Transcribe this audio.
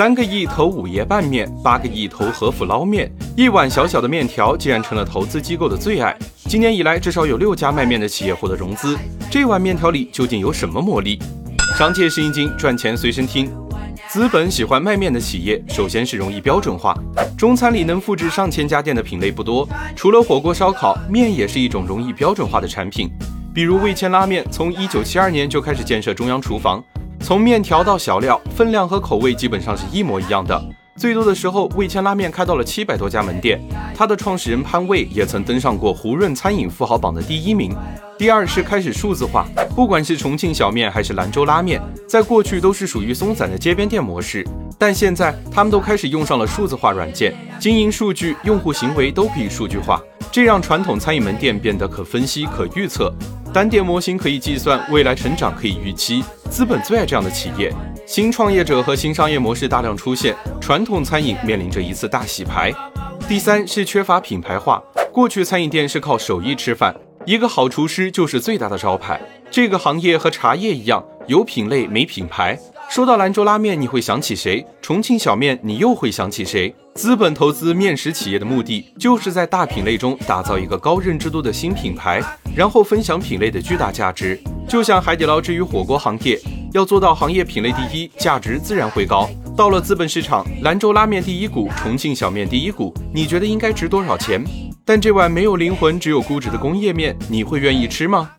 三个亿投五爷拌面，八个亿投和府捞面，一碗小小的面条竟然成了投资机构的最爱。今年以来，至少有六家卖面的企业获得融资，这碗面条里究竟有什么魔力？商界是一经赚钱随身听。资本喜欢卖面的企业，首先是容易标准化。中餐里能复制上千家店的品类不多，除了火锅烧烤，面也是一种容易标准化的产品。比如味千拉面，从一九七二年就开始建设中央厨房，从面条到小料，分量和口味基本上是一模一样的。最多的时候，味千拉面开到了七百多家门店。它的创始人潘卫也曾登上过胡润餐饮富豪榜的第一名。第二是开始数字化，不管是重庆小面还是兰州拉面，在过去都是属于松散的街边店模式，但现在他们都开始用上了数字化软件，经营数据、用户行为都可以数据化，这让传统餐饮门店变得可分析、可预测，单店模型可以计算，未来成长可以预期。资本最爱这样的企业，新创业者和新商业模式大量出现，传统餐饮面临着一次大洗牌。第三是缺乏品牌化，过去餐饮店是靠手艺吃饭。一个好厨师就是最大的招牌。这个行业和茶叶一样，有品类没品牌。说到兰州拉面，你会想起谁？重庆小面，你又会想起谁？资本投资面食企业的目的，就是在大品类中打造一个高认知度的新品牌，然后分享品类的巨大价值。就像海底捞之于火锅行业，要做到行业品类第一，价值自然会高。到了资本市场，兰州拉面第一股，重庆小面第一股，你觉得应该值多少钱？但这碗没有灵魂、只有估值的工业面，你会愿意吃吗？